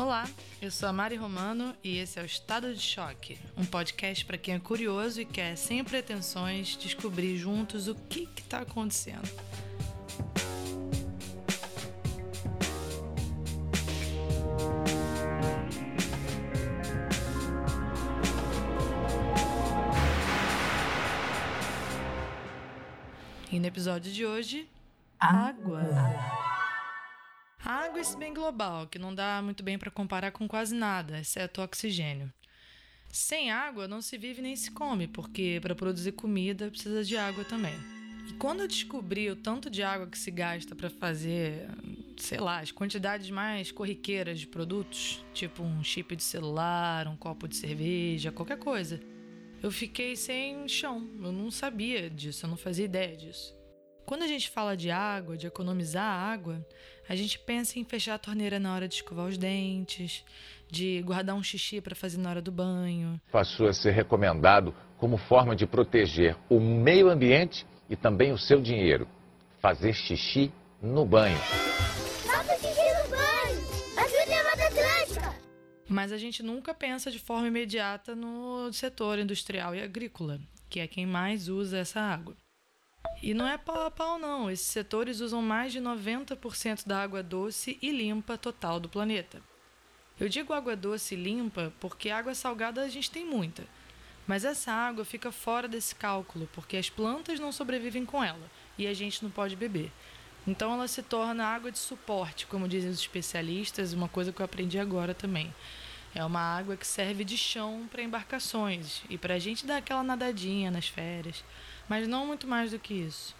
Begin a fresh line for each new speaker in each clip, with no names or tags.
Olá, eu sou a Mari Romano e esse é o Estado de Choque, um podcast para quem é curioso e quer, sem pretensões, descobrir juntos o que está acontecendo. E no episódio de hoje, água. A água é esse bem global, que não dá muito bem para comparar com quase nada, exceto o oxigênio. Sem água não se vive nem se come, porque para produzir comida precisa de água também. E quando eu descobri o tanto de água que se gasta para fazer, sei lá, as quantidades mais corriqueiras de produtos, tipo um chip de celular, um copo de cerveja, qualquer coisa, eu fiquei sem chão. Eu não sabia disso, eu não fazia ideia disso. Quando a gente fala de água, de economizar água, a gente pensa em fechar a torneira na hora de escovar os dentes, de guardar um xixi para fazer na hora do banho.
Passou a ser recomendado como forma de proteger o meio ambiente e também o seu dinheiro. Fazer xixi no banho.
Faça xixi no banho! Ajude a Mata Atlântica!
Mas a gente nunca pensa de forma imediata no setor industrial e agrícola, que é quem mais usa essa água. E não é pau a pau, não. Esses setores usam mais de 90% da água doce e limpa total do planeta. Eu digo água doce e limpa porque água salgada a gente tem muita. Mas essa água fica fora desse cálculo porque as plantas não sobrevivem com ela e a gente não pode beber. Então ela se torna água de suporte, como dizem os especialistas, uma coisa que eu aprendi agora também. É uma água que serve de chão para embarcações e para a gente dar aquela nadadinha nas férias mas não muito mais do que isso.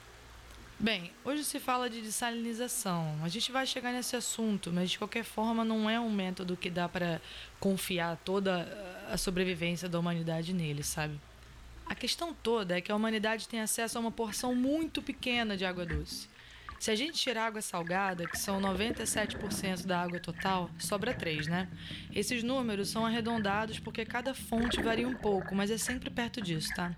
Bem, hoje se fala de dessalinização. A gente vai chegar nesse assunto, mas de qualquer forma não é um método que dá para confiar toda a sobrevivência da humanidade nele, sabe? A questão toda é que a humanidade tem acesso a uma porção muito pequena de água doce. Se a gente tirar água salgada, que são 97% da água total, sobra 3, né? Esses números são arredondados porque cada fonte varia um pouco, mas é sempre perto disso, tá?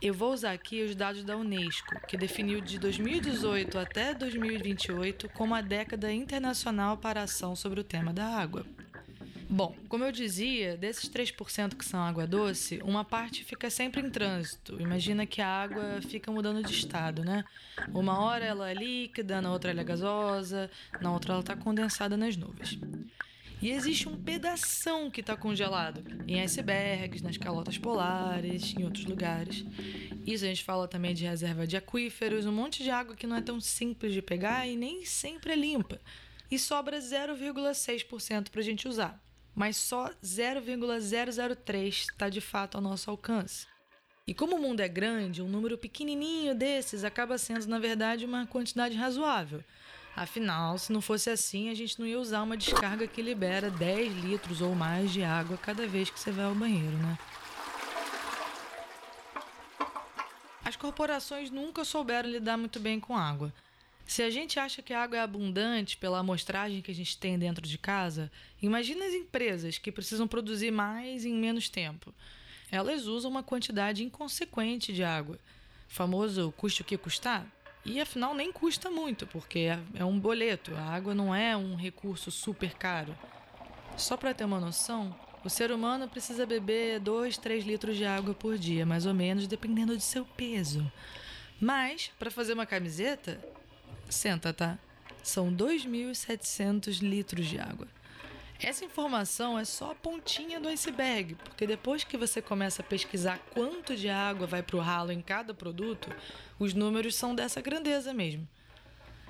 Eu vou usar aqui os dados da Unesco, que definiu de 2018 até 2028 como a década internacional para a ação sobre o tema da água. Bom, como eu dizia, desses 3% que são água doce, uma parte fica sempre em trânsito. Imagina que a água fica mudando de estado, né? Uma hora ela é líquida, na outra ela é gasosa, na outra ela está condensada nas nuvens. E existe um pedação que está congelado em icebergs, nas calotas polares, em outros lugares. Isso a gente fala também de reserva de aquíferos, um monte de água que não é tão simples de pegar e nem sempre é limpa. E sobra 0,6% para a gente usar. Mas só 0,003 está de fato ao nosso alcance. E como o mundo é grande, um número pequenininho desses acaba sendo, na verdade, uma quantidade razoável. Afinal, se não fosse assim, a gente não ia usar uma descarga que libera 10 litros ou mais de água cada vez que você vai ao banheiro, né? As corporações nunca souberam lidar muito bem com água. Se a gente acha que a água é abundante pela amostragem que a gente tem dentro de casa, imagina as empresas que precisam produzir mais em menos tempo. Elas usam uma quantidade inconsequente de água. Famoso custe o que custar? E afinal nem custa muito, porque é, é um boleto, a água não é um recurso super caro. Só para ter uma noção, o ser humano precisa beber 2, 3 litros de água por dia, mais ou menos, dependendo de seu peso. Mas, para fazer uma camiseta, senta, tá? São 2.700 litros de água. Essa informação é só a pontinha do iceberg, porque depois que você começa a pesquisar quanto de água vai para o ralo em cada produto, os números são dessa grandeza mesmo.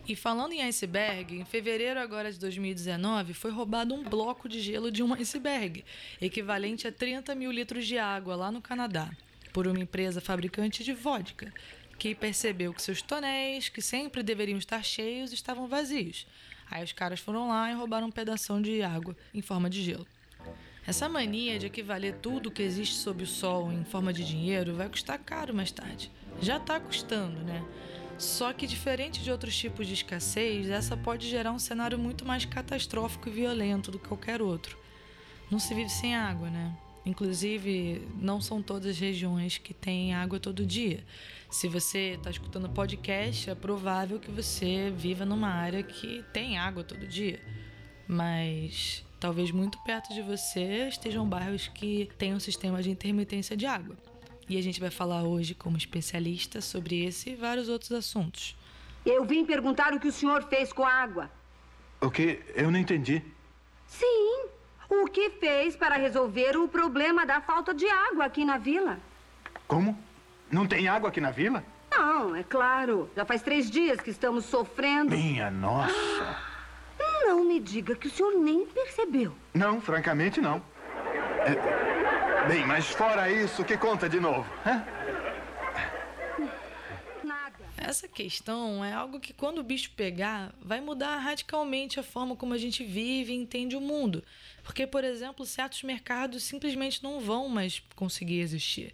E falando em iceberg, em fevereiro agora de 2019 foi roubado um bloco de gelo de um iceberg, equivalente a 30 mil litros de água lá no Canadá, por uma empresa fabricante de vodka, que percebeu que seus tonéis, que sempre deveriam estar cheios, estavam vazios. Aí os caras foram lá e roubaram um pedaço de água em forma de gelo. Essa mania de equivaler tudo que existe sob o sol em forma de dinheiro vai custar caro mais tarde. Já está custando, né? Só que, diferente de outros tipos de escassez, essa pode gerar um cenário muito mais catastrófico e violento do que qualquer outro. Não se vive sem água, né? Inclusive, não são todas as regiões que têm água todo dia. Se você está escutando podcast, é provável que você viva numa área que tem água todo dia. Mas talvez muito perto de você estejam bairros que têm um sistema de intermitência de água. E a gente vai falar hoje como especialista sobre esse e vários outros assuntos.
Eu vim perguntar o que o senhor fez com a água.
O que? Eu não entendi.
Sim, o que fez para resolver o problema da falta de água aqui na vila?
Como? Não tem água aqui na vila?
Não, é claro. Já faz três dias que estamos sofrendo.
Minha nossa.
Não me diga que o senhor nem percebeu.
Não, francamente não. É... Bem, mas fora isso, que conta de novo? Hã?
Essa questão é algo que, quando o bicho pegar, vai mudar radicalmente a forma como a gente vive e entende o mundo. Porque, por exemplo, certos mercados simplesmente não vão mais conseguir existir.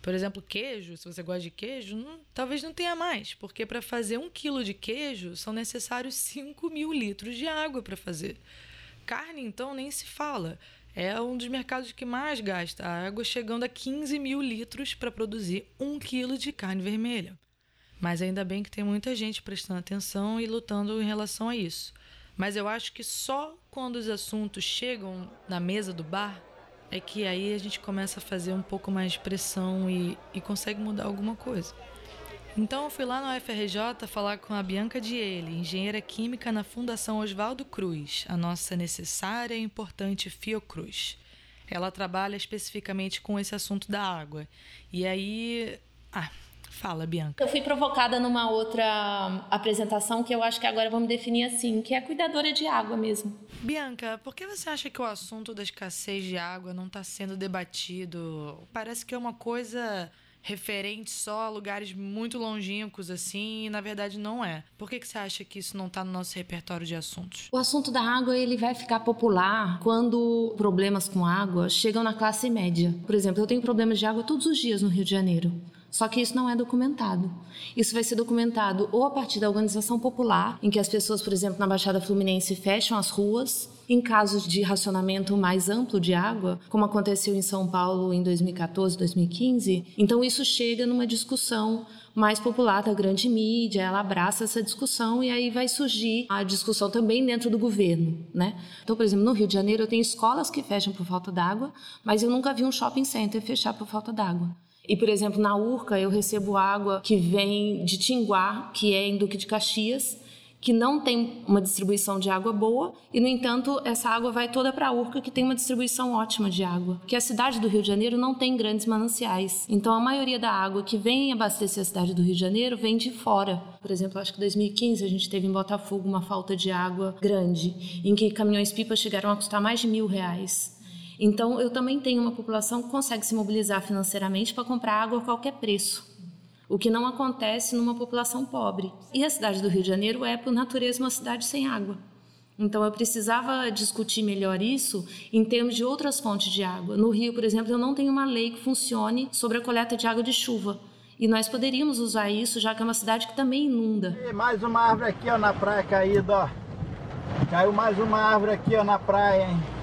Por exemplo, queijo, se você gosta de queijo, não- talvez não tenha mais, porque para fazer um quilo de queijo são necessários 5 mil litros de água para fazer. Carne, então, nem se fala. É um dos mercados que mais gasta água, chegando a 15 mil litros para produzir um quilo de carne vermelha. Mas ainda bem que tem muita gente prestando atenção e lutando em relação a isso. Mas eu acho que só quando os assuntos chegam na mesa do bar é que aí a gente começa a fazer um pouco mais de pressão e, e consegue mudar alguma coisa. Então eu fui lá no UFRJ falar com a Bianca Diele, engenheira química na Fundação Oswaldo Cruz, a nossa necessária e importante Fiocruz. Ela trabalha especificamente com esse assunto da água. E aí. Ah, fala, Bianca.
Eu fui provocada numa outra apresentação que eu acho que agora vamos definir assim, que é a cuidadora de água mesmo.
Bianca, por que você acha que o assunto da escassez de água não está sendo debatido? Parece que é uma coisa referente só a lugares muito longínquos assim, e na verdade não é. Por que, que você acha que isso não está no nosso repertório de assuntos?
O assunto da água ele vai ficar popular quando problemas com água chegam na classe média. Por exemplo, eu tenho problemas de água todos os dias no Rio de Janeiro. Só que isso não é documentado. Isso vai ser documentado ou a partir da organização popular, em que as pessoas, por exemplo, na Baixada Fluminense fecham as ruas, em casos de racionamento mais amplo de água, como aconteceu em São Paulo em 2014, 2015. Então isso chega numa discussão mais popular da grande mídia, ela abraça essa discussão e aí vai surgir a discussão também dentro do governo, né? Então, por exemplo, no Rio de Janeiro eu tenho escolas que fecham por falta d'água, mas eu nunca vi um shopping center fechar por falta d'água. E, por exemplo, na Urca eu recebo água que vem de Tinguá, que é em Duque de Caxias, que não tem uma distribuição de água boa, e, no entanto, essa água vai toda para a Urca, que tem uma distribuição ótima de água. Porque a cidade do Rio de Janeiro não tem grandes mananciais. Então, a maioria da água que vem abastecer a cidade do Rio de Janeiro vem de fora. Por exemplo, acho que em 2015 a gente teve em Botafogo uma falta de água grande, em que caminhões-pipa chegaram a custar mais de mil reais. Então, eu também tenho uma população que consegue se mobilizar financeiramente para comprar água a qualquer preço, o que não acontece numa população pobre. E a cidade do Rio de Janeiro é, por natureza, uma cidade sem água. Então, eu precisava discutir melhor isso em termos de outras fontes de água. No Rio, por exemplo, eu não tenho uma lei que funcione sobre a coleta de água de chuva. E nós poderíamos usar isso, já que é uma cidade que também inunda.
E mais uma árvore aqui, ó, na praia caída, ó. Caiu mais uma árvore aqui, ó, na praia, hein.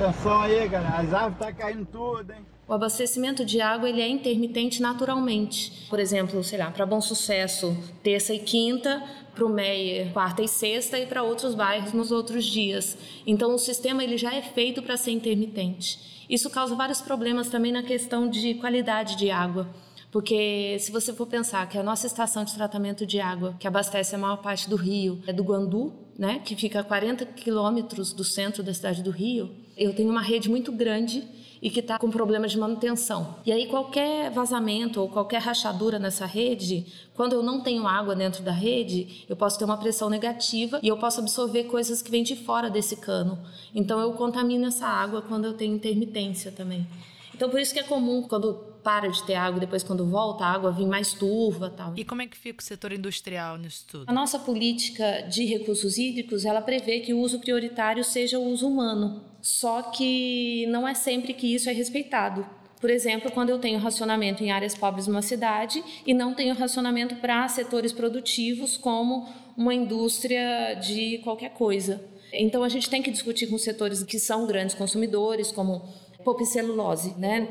Atenção aí, galera. As árvores tá caindo tudo, hein.
O abastecimento de água ele é intermitente naturalmente. Por exemplo, sei lá, para Bom Sucesso, terça e quinta, para o Meier, quarta e sexta e para outros bairros nos outros dias. Então o sistema ele já é feito para ser intermitente. Isso causa vários problemas também na questão de qualidade de água. Porque se você for pensar que a nossa estação de tratamento de água, que abastece a maior parte do Rio, é do Guandu, né, que fica a 40 quilômetros do centro da cidade do Rio, eu tenho uma rede muito grande e que está com problemas de manutenção. E aí qualquer vazamento ou qualquer rachadura nessa rede, quando eu não tenho água dentro da rede, eu posso ter uma pressão negativa e eu posso absorver coisas que vêm de fora desse cano. Então eu contamino essa água quando eu tenho intermitência também. Então por isso que é comum quando para de ter água, depois quando volta a água vir mais turva, tal.
E como é que fica o setor industrial nisso tudo?
A nossa política de recursos hídricos, ela prevê que o uso prioritário seja o uso humano. Só que não é sempre que isso é respeitado. Por exemplo, quando eu tenho racionamento em áreas pobres de uma cidade e não tenho racionamento para setores produtivos como uma indústria de qualquer coisa. Então a gente tem que discutir com setores que são grandes consumidores, como pulp e celulose, né?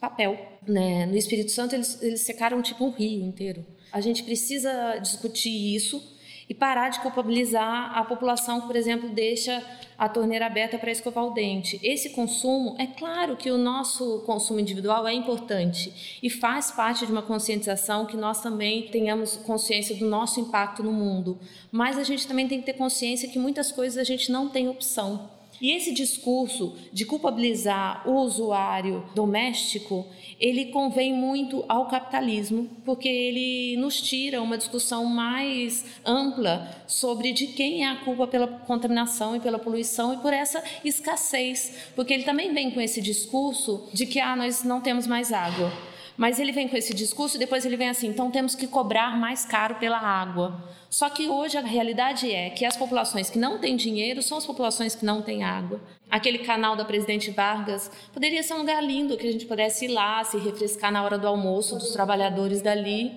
Papel. Né? No Espírito Santo eles, eles secaram tipo um rio inteiro. A gente precisa discutir isso e parar de culpabilizar a população que, por exemplo, deixa a torneira aberta para escovar o dente. Esse consumo, é claro que o nosso consumo individual é importante e faz parte de uma conscientização que nós também tenhamos consciência do nosso impacto no mundo, mas a gente também tem que ter consciência que muitas coisas a gente não tem opção. E esse discurso de culpabilizar o usuário doméstico, ele convém muito ao capitalismo, porque ele nos tira uma discussão mais ampla sobre de quem é a culpa pela contaminação e pela poluição e por essa escassez, porque ele também vem com esse discurso de que ah, nós não temos mais água. Mas ele vem com esse discurso e depois ele vem assim: então temos que cobrar mais caro pela água. Só que hoje a realidade é que as populações que não têm dinheiro são as populações que não têm água. Aquele canal da Presidente Vargas poderia ser um lugar lindo que a gente pudesse ir lá, se refrescar na hora do almoço dos trabalhadores dali.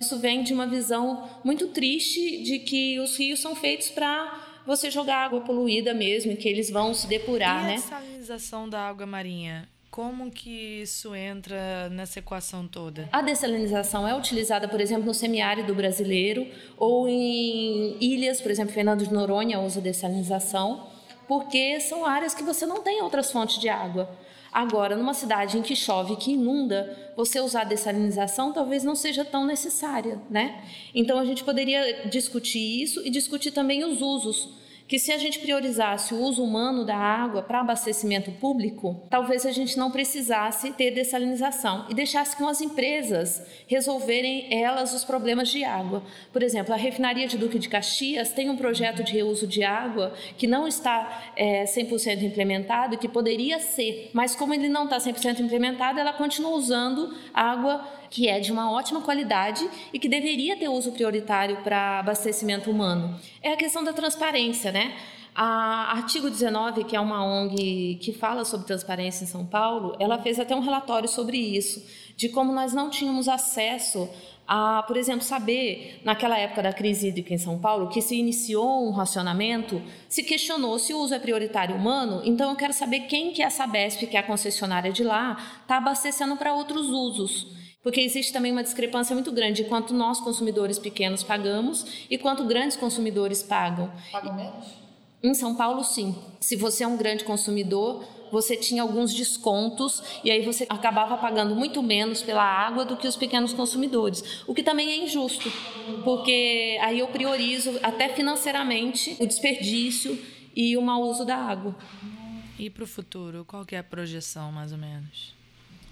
Isso vem de uma visão muito triste de que os rios são feitos para você jogar água poluída mesmo, e que eles vão se depurar,
e
né?
a salinização da água marinha? Como que isso entra nessa equação toda?
A dessalinização é utilizada, por exemplo, no semiárido brasileiro ou em ilhas, por exemplo, Fernando de Noronha usa dessalinização, porque são áreas que você não tem outras fontes de água. Agora, numa cidade em que chove, que inunda, você usar dessalinização talvez não seja tão necessária, né? Então a gente poderia discutir isso e discutir também os usos que se a gente priorizasse o uso humano da água para abastecimento público, talvez a gente não precisasse ter dessalinização e deixasse com as empresas resolverem elas os problemas de água. Por exemplo, a refinaria de Duque de Caxias tem um projeto de reuso de água que não está é, 100% implementado que poderia ser, mas como ele não está 100% implementado, ela continua usando água que é de uma ótima qualidade e que deveria ter uso prioritário para abastecimento humano. É a questão da transparência, né? A Artigo 19, que é uma ONG que fala sobre transparência em São Paulo, ela fez até um relatório sobre isso, de como nós não tínhamos acesso a, por exemplo, saber, naquela época da crise hídrica em São Paulo, que se iniciou um racionamento, se questionou se o uso é prioritário humano, então eu quero saber quem que é a Sabesp, que é a concessionária de lá, está abastecendo para outros usos. Porque existe também uma discrepância muito grande de quanto nós, consumidores pequenos, pagamos e quanto grandes consumidores pagam.
Pagam menos?
Em São Paulo, sim. Se você é um grande consumidor, você tinha alguns descontos e aí você acabava pagando muito menos pela água do que os pequenos consumidores, o que também é injusto, porque aí eu priorizo até financeiramente o desperdício e o mau uso da água.
E para o futuro, qual que é a projeção, mais ou menos?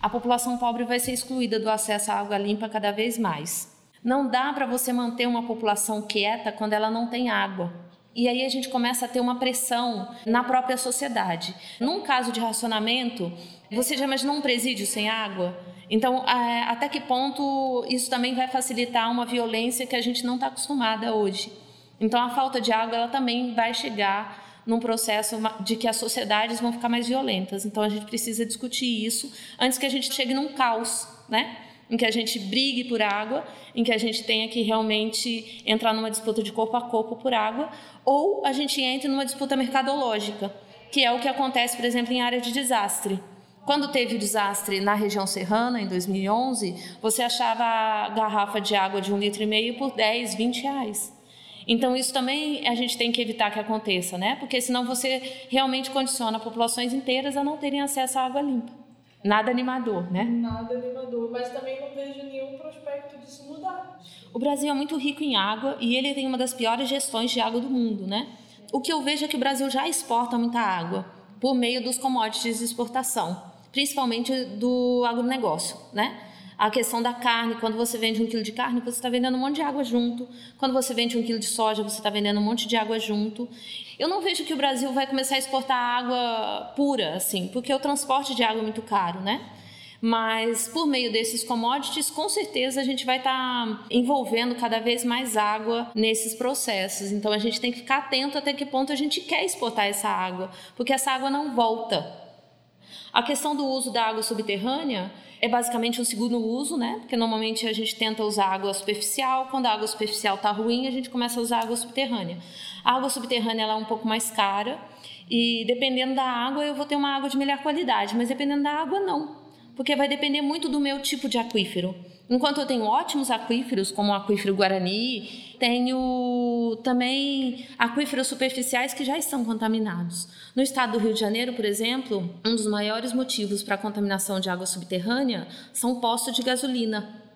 A população pobre vai ser excluída do acesso à água limpa cada vez mais. Não dá para você manter uma população quieta quando ela não tem água. E aí a gente começa a ter uma pressão na própria sociedade. Num caso de racionamento, você já imaginou um presídio sem água? Então, até que ponto isso também vai facilitar uma violência que a gente não está acostumada hoje? Então, a falta de água ela também vai chegar num processo de que as sociedades vão ficar mais violentas. Então a gente precisa discutir isso antes que a gente chegue num caos, né? Em que a gente brigue por água, em que a gente tenha que realmente entrar numa disputa de corpo a corpo por água, ou a gente entre numa disputa mercadológica, que é o que acontece, por exemplo, em área de desastre. Quando teve o desastre na região serrana, em 2011, você achava a garrafa de água de um litro e meio por 10, 20 reais. Então, isso também a gente tem que evitar que aconteça, né? Porque senão você realmente condiciona populações inteiras a não terem acesso à água limpa. Nada animador, né?
Nada animador, mas também não vejo nenhum prospecto disso mudar.
O Brasil é muito rico em água e ele tem uma das piores gestões de água do mundo, né? O que eu vejo é que o Brasil já exporta muita água por meio dos commodities de exportação, principalmente do agronegócio, né? A questão da carne, quando você vende um quilo de carne, você está vendendo um monte de água junto. Quando você vende um quilo de soja, você está vendendo um monte de água junto. Eu não vejo que o Brasil vai começar a exportar água pura, assim, porque o transporte de água é muito caro, né? Mas por meio desses commodities, com certeza a gente vai estar tá envolvendo cada vez mais água nesses processos. Então a gente tem que ficar atento até que ponto a gente quer exportar essa água, porque essa água não volta. A questão do uso da água subterrânea é basicamente um segundo uso, né? Porque normalmente a gente tenta usar água superficial, quando a água superficial está ruim, a gente começa a usar água subterrânea. A água subterrânea ela é um pouco mais cara e dependendo da água eu vou ter uma água de melhor qualidade, mas dependendo da água não. Porque vai depender muito do meu tipo de aquífero. Enquanto eu tenho ótimos aquíferos, como o aquífero Guarani, tenho também aquíferos superficiais que já estão contaminados. No estado do Rio de Janeiro, por exemplo, um dos maiores motivos para a contaminação de água subterrânea são postos de gasolina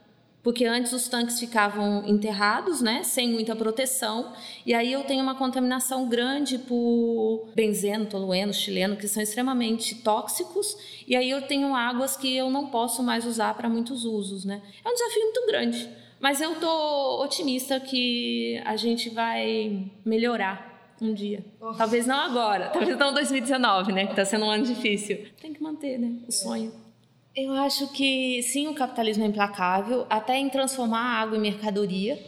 porque antes os tanques ficavam enterrados, né, sem muita proteção, e aí eu tenho uma contaminação grande por benzeno, tolueno, chileno, que são extremamente tóxicos, e aí eu tenho águas que eu não posso mais usar para muitos usos, né? É um desafio muito grande, mas eu tô otimista que a gente vai melhorar um dia. Oh. Talvez não agora, talvez não 2019, né, que está sendo um ano difícil. Tem que manter, né, o sonho. Eu acho que sim, o capitalismo é implacável, até em transformar água em mercadoria.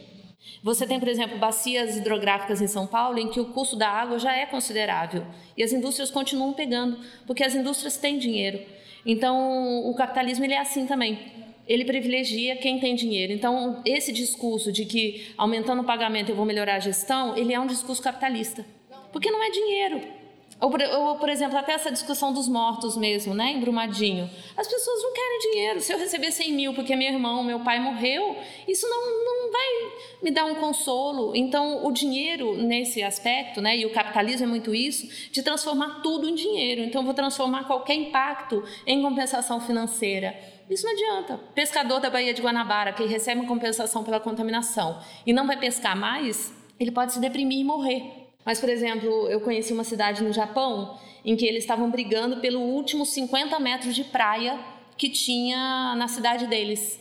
Você tem, por exemplo, bacias hidrográficas em São Paulo em que o custo da água já é considerável e as indústrias continuam pegando, porque as indústrias têm dinheiro. Então, o capitalismo ele é assim também. Ele privilegia quem tem dinheiro. Então, esse discurso de que aumentando o pagamento eu vou melhorar a gestão, ele é um discurso capitalista. Porque não é dinheiro. Ou, ou, por exemplo, até essa discussão dos mortos mesmo, né, em Brumadinho. As pessoas não querem dinheiro. Se eu receber 100 mil porque meu irmão, meu pai morreu, isso não, não vai me dar um consolo. Então, o dinheiro, nesse aspecto, né, e o capitalismo é muito isso, de transformar tudo em dinheiro. Então, eu vou transformar qualquer impacto em compensação financeira. Isso não adianta. Pescador da Baía de Guanabara, que recebe uma compensação pela contaminação e não vai pescar mais, ele pode se deprimir e morrer. Mas, por exemplo, eu conheci uma cidade no Japão em que eles estavam brigando pelo último 50 metros de praia que tinha na cidade deles.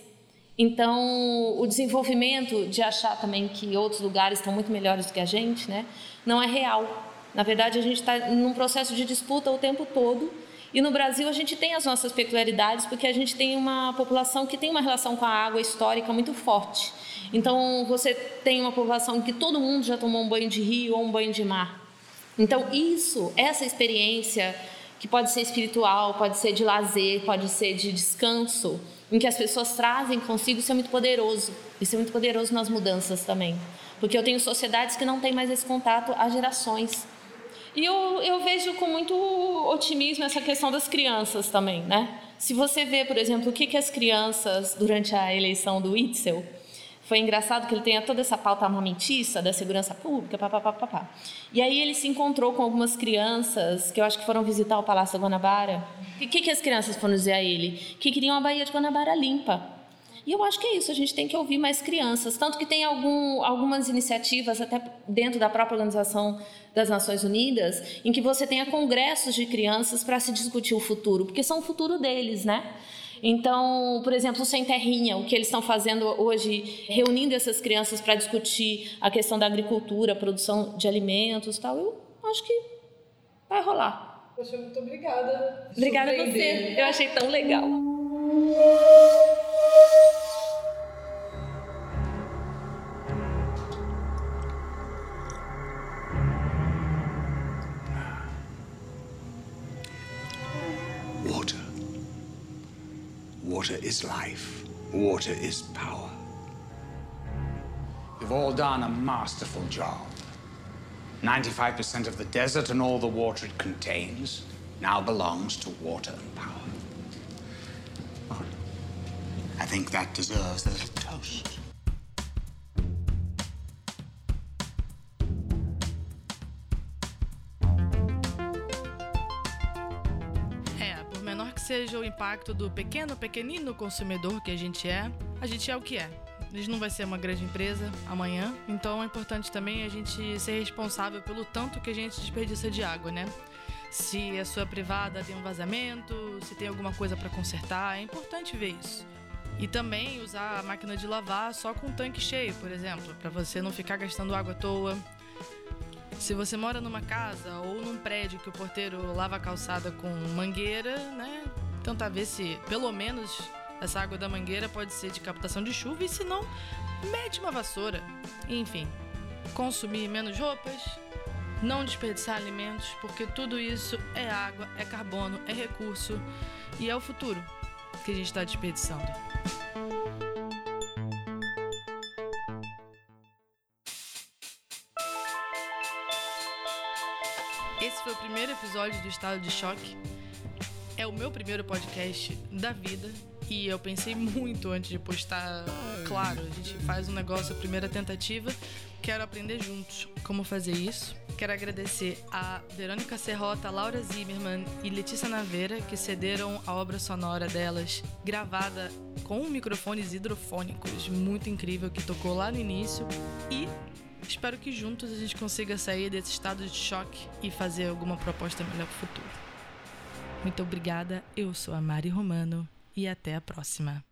Então, o desenvolvimento de achar também que outros lugares estão muito melhores do que a gente, né, não é real. Na verdade, a gente está num processo de disputa o tempo todo. E no Brasil, a gente tem as nossas peculiaridades, porque a gente tem uma população que tem uma relação com a água histórica muito forte. Então, você tem uma população que todo mundo já tomou um banho de rio ou um banho de mar. Então, isso, essa experiência, que pode ser espiritual, pode ser de lazer, pode ser de descanso, em que as pessoas trazem consigo, isso é muito poderoso. Isso é muito poderoso nas mudanças também. Porque eu tenho sociedades que não têm mais esse contato há gerações. E eu, eu vejo com muito otimismo essa questão das crianças também, né? Se você vê, por exemplo, o que, que as crianças, durante a eleição do Itzel, foi engraçado que ele tenha toda essa pauta armamentista da segurança pública, papapá, papá. E aí ele se encontrou com algumas crianças que eu acho que foram visitar o Palácio da Guanabara. E o que, que as crianças foram dizer a ele? Que queriam a Baía de Guanabara limpa. E eu acho que é isso, a gente tem que ouvir mais crianças. Tanto que tem algum, algumas iniciativas, até dentro da própria Organização das Nações Unidas, em que você tenha congressos de crianças para se discutir o futuro, porque são o futuro deles, né? Então, por exemplo, o Sem Terrinha, o que eles estão fazendo hoje, reunindo essas crianças para discutir a questão da agricultura, produção de alimentos tal, eu acho que vai rolar.
Poxa, muito obrigada.
Obrigada a você. Eu achei tão legal.
Is life. Water is power. You've all done a masterful job. 95% of the desert and all the water it contains now belongs to water and power. I think that deserves a little toast.
Seja o impacto do pequeno, pequenino consumidor que a gente é, a gente é o que é. A gente não vai ser uma grande empresa amanhã, então é importante também a gente ser responsável pelo tanto que a gente desperdiça de água, né? Se a sua privada tem um vazamento, se tem alguma coisa para consertar, é importante ver isso. E também usar a máquina de lavar só com o tanque cheio, por exemplo, para você não ficar gastando água à toa. Se você mora numa casa ou num prédio que o porteiro lava a calçada com mangueira, né? Tenta ver se pelo menos essa água da mangueira pode ser de captação de chuva e se não, mete uma vassoura. Enfim, consumir menos roupas, não desperdiçar alimentos, porque tudo isso é água, é carbono, é recurso e é o futuro que a gente está desperdiçando. Esse foi o primeiro episódio do Estado de Choque. É o meu primeiro podcast da vida e eu pensei muito antes de postar. Claro, a gente faz um negócio, a primeira tentativa. Quero aprender juntos como fazer isso. Quero agradecer a Verônica Serrota, Laura Zimmermann e Letícia Naveira, que cederam a obra sonora delas, gravada com microfones hidrofônicos. Muito incrível, que tocou lá no início. E espero que juntos a gente consiga sair desse estado de choque e fazer alguma proposta melhor para o futuro. Muito obrigada, eu sou a Mari Romano e até a próxima.